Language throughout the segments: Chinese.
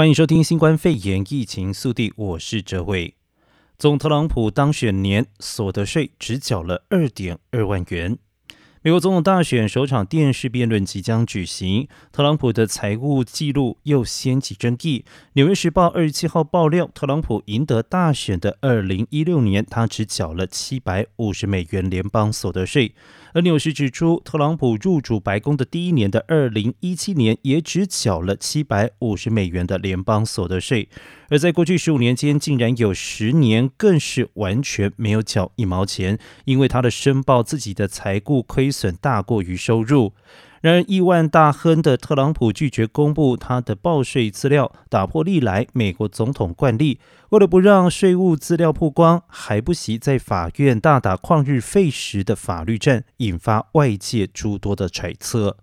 欢迎收听新冠肺炎疫情速递，我是哲伟。总特朗普当选年所得税只缴了二点二万元。美国总统大选首场电视辩论即将举行，特朗普的财务记录又掀起争议。纽约时报二十七号爆料，特朗普赢得大选的二零一六年，他只缴了七百五十美元联邦所得税。而纽时指出，特朗普入主白宫的第一年的二零一七年，也只缴了七百五十美元的联邦所得税。而在过去十五年间，竟然有十年更是完全没有缴一毛钱，因为他的申报自己的财务亏损大过于收入。然而，亿万大亨的特朗普拒绝公布他的报税资料，打破历来美国总统惯例。为了不让税务资料曝光，还不惜在法院大打旷日费时的法律战，引发外界诸多的揣测。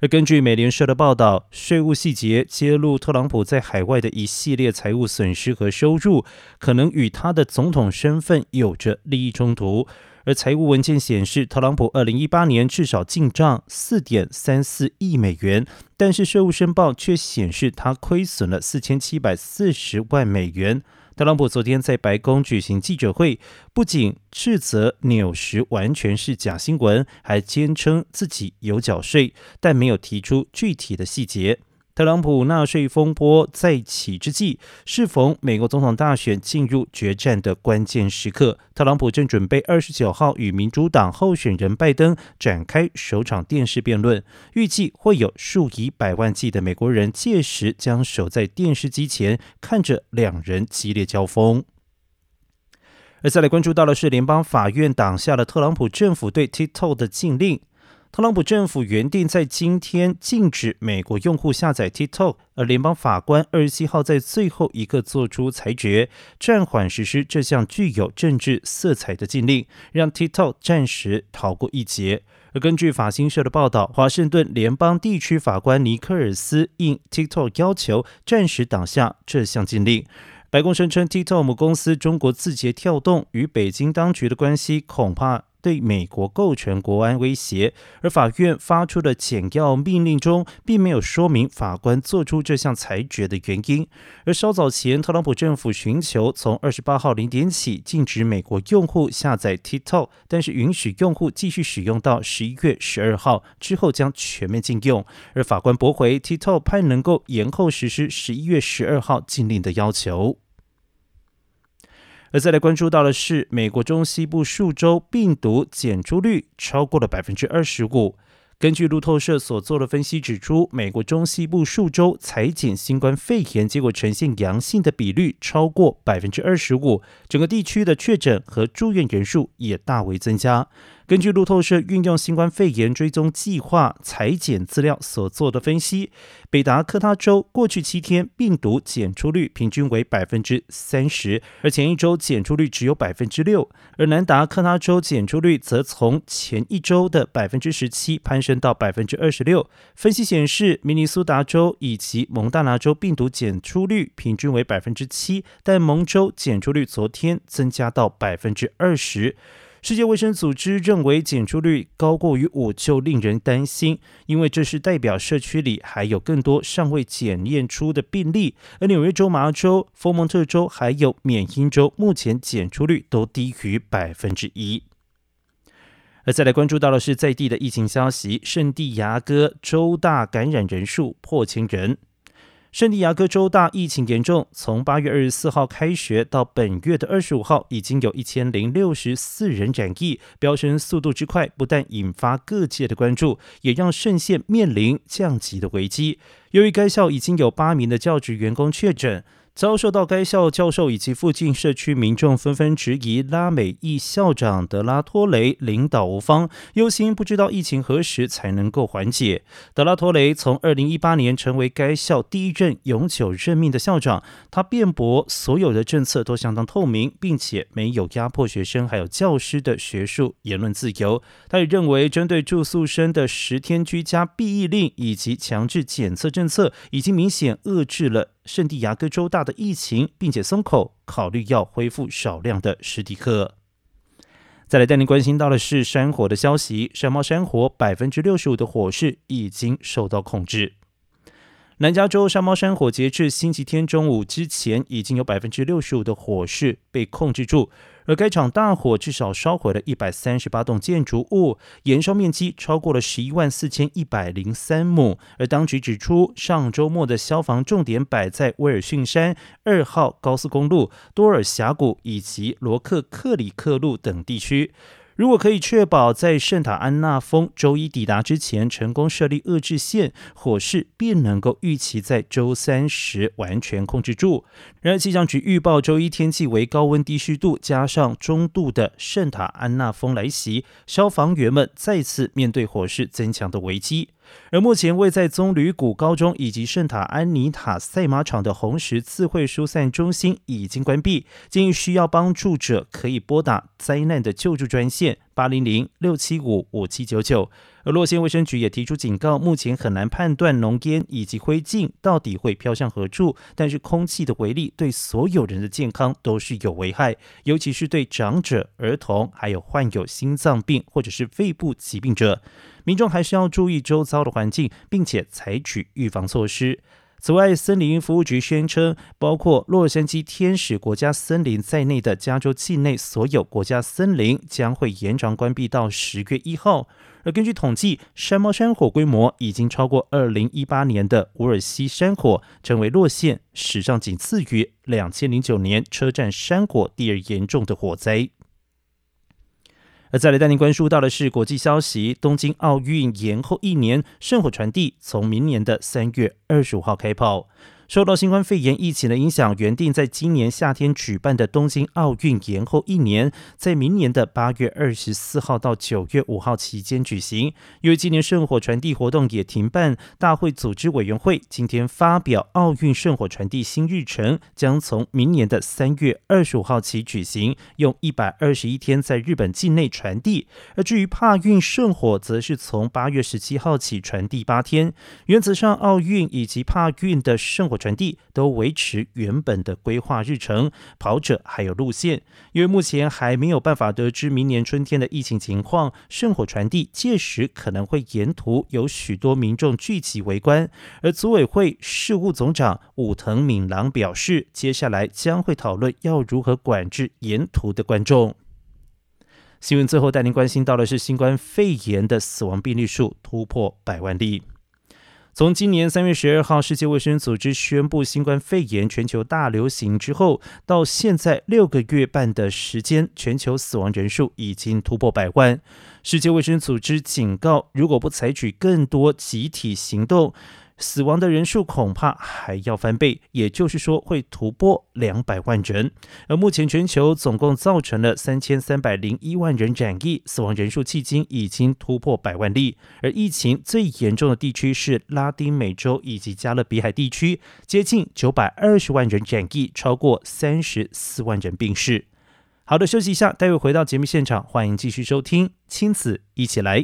而根据美联社的报道，税务细节揭露特朗普在海外的一系列财务损失和收入，可能与他的总统身份有着利益冲突。而财务文件显示，特朗普二零一八年至少进账四点三四亿美元，但是税务申报却显示他亏损了四千七百四十万美元。特朗普昨天在白宫举行记者会，不仅斥责纽时完全是假新闻，还坚称自己有缴税，但没有提出具体的细节。特朗普纳税风波再起之际，适逢美国总统大选进入决战的关键时刻，特朗普正准备二十九号与民主党候选人拜登展开首场电视辩论，预计会有数以百万计的美国人届时将守在电视机前，看着两人激烈交锋。而再来关注到的是，联邦法院挡下了特朗普政府对 TikTok 的禁令。特朗普政府原定在今天禁止美国用户下载 TikTok，而联邦法官二十七号在最后一刻做出裁决，暂缓实施这项具有政治色彩的禁令，让 TikTok 暂时逃过一劫。而根据法新社的报道，华盛顿联邦地区法官尼克尔斯应 TikTok 要求，暂时挡下这项禁令。白宫声称，TikTok 母公司中国字节跳动与北京当局的关系恐怕对美国构成国安威胁，而法院发出的简要命令中，并没有说明法官做出这项裁决的原因。而稍早前，特朗普政府寻求从二十八号零点起禁止美国用户下载 TikTok，但是允许用户继续使用到十一月十二号之后将全面禁用。而法官驳回 TikTok 盼能够延后实施十一月十二号禁令的要求。而再来关注到的是，美国中西部数州病毒检出率超过了百分之二十五。根据路透社所做的分析指出，美国中西部数州裁剪新冠肺炎结果呈现阳性的比率超过百分之二十五，整个地区的确诊和住院人数也大为增加。根据路透社运用新冠肺炎追踪计划裁剪资料所做的分析，北达科他州过去七天病毒检出率平均为百分之三十，而前一周检出率只有百分之六；而南达科他州检出率则从前一周的百分之十七攀升到百分之二十六。分析显示，明尼苏达州以及蒙大拿州病毒检出率平均为百分之七，但蒙州检出率昨天增加到百分之二十。世界卫生组织认为检出率高过于五就令人担心，因为这是代表社区里还有更多尚未检验出的病例。而纽约州、麻州、佛蒙特州还有缅因州目前检出率都低于百分之一。而再来关注到的是在地的疫情消息，圣地牙哥州大感染人数破千人。圣地亚哥州大疫情严重，从八月二十四号开学到本月的二十五号，已经有一千零六十四人染疫，飙升速度之快，不但引发各界的关注，也让圣县面临降级的危机。由于该校已经有八名的教职员工确诊。遭受到该校教授以及附近社区民众纷纷质疑拉美裔校长德拉托雷领导无方，忧心不知道疫情何时才能够缓解。德拉托雷从二零一八年成为该校第一任永久任命的校长，他辩驳所有的政策都相当透明，并且没有压迫学生还有教师的学术言论自由。他也认为，针对住宿生的十天居家避疫令以及强制检测政策，已经明显遏制了。圣地牙哥州大的疫情，并且松口考虑要恢复少量的实体课。再来带您关心到的是山火的消息，山猫山火百分之六十五的火势已经受到控制。南加州山猫山火截至星期天中午之前，已经有百分之六十五的火势被控制住。而该场大火至少烧毁了一百三十八栋建筑物，燃烧面积超过了十一万四千一百零三亩。而当局指出，上周末的消防重点摆在威尔逊山二号高速公路、多尔峡谷以及罗克克里克路等地区。如果可以确保在圣塔安娜峰周一抵达之前成功设立遏制线，火势便能够预期在周三时完全控制住。然而，气象局预报周一天气为高温低湿度加上中度的圣塔安娜峰来袭，消防员们再次面对火势增强的危机。而目前位在棕榈谷高中以及圣塔安妮塔赛马场的红十字会疏散中心已经关闭，建议需要帮助者可以拨打灾难的救助专线八零零六七五五七九九。而洛县卫生局也提出警告，目前很难判断浓烟以及灰烬到底会飘向何处，但是空气的微粒对所有人的健康都是有危害，尤其是对长者、儿童，还有患有心脏病或者是肺部疾病者。民众还是要注意周遭的环境，并且采取预防措施。此外，森林服务局宣称，包括洛杉矶天使国家森林在内的加州境内所有国家森林将会延长关闭到十月一号。而根据统计，山猫山火规模已经超过二零一八年的伍尔西山火，成为洛县史上仅次于两千零九年车站山火第二严重的火灾。而再来带您关注到的是国际消息：东京奥运延后一年，圣火传递从明年的三月二十五号开跑。受到新冠肺炎疫情的影响，原定在今年夏天举办的东京奥运延后一年，在明年的八月二十四号到九月五号期间举行。由于今年圣火传递活动也停办，大会组织委员会今天发表奥运圣火传递新日程，将从明年的三月二十五号起举行，用一百二十一天在日本境内传递。而至于帕运圣火，则是从八月十七号起传递八天。原则上，奥运以及帕运的圣火传递都维持原本的规划日程、跑者还有路线，因为目前还没有办法得知明年春天的疫情情况，圣火传递届时可能会沿途有许多民众聚集围观。而组委会事务总长武藤敏郎表示，接下来将会讨论要如何管制沿途的观众。新闻最后带您关心到的是新冠肺炎的死亡病例数突破百万例。从今年三月十二号，世界卫生组织宣布新冠肺炎全球大流行之后，到现在六个月半的时间，全球死亡人数已经突破百万。世界卫生组织警告，如果不采取更多集体行动，死亡的人数恐怕还要翻倍，也就是说会突破两百万人。而目前全球总共造成了三千三百零一万人染疫，死亡人数迄今已经突破百万例。而疫情最严重的地区是拉丁美洲以及加勒比海地区，接近九百二十万人染疫，超过三十四万人病逝。好的，休息一下，待会回到节目现场，欢迎继续收听《亲子一起来》。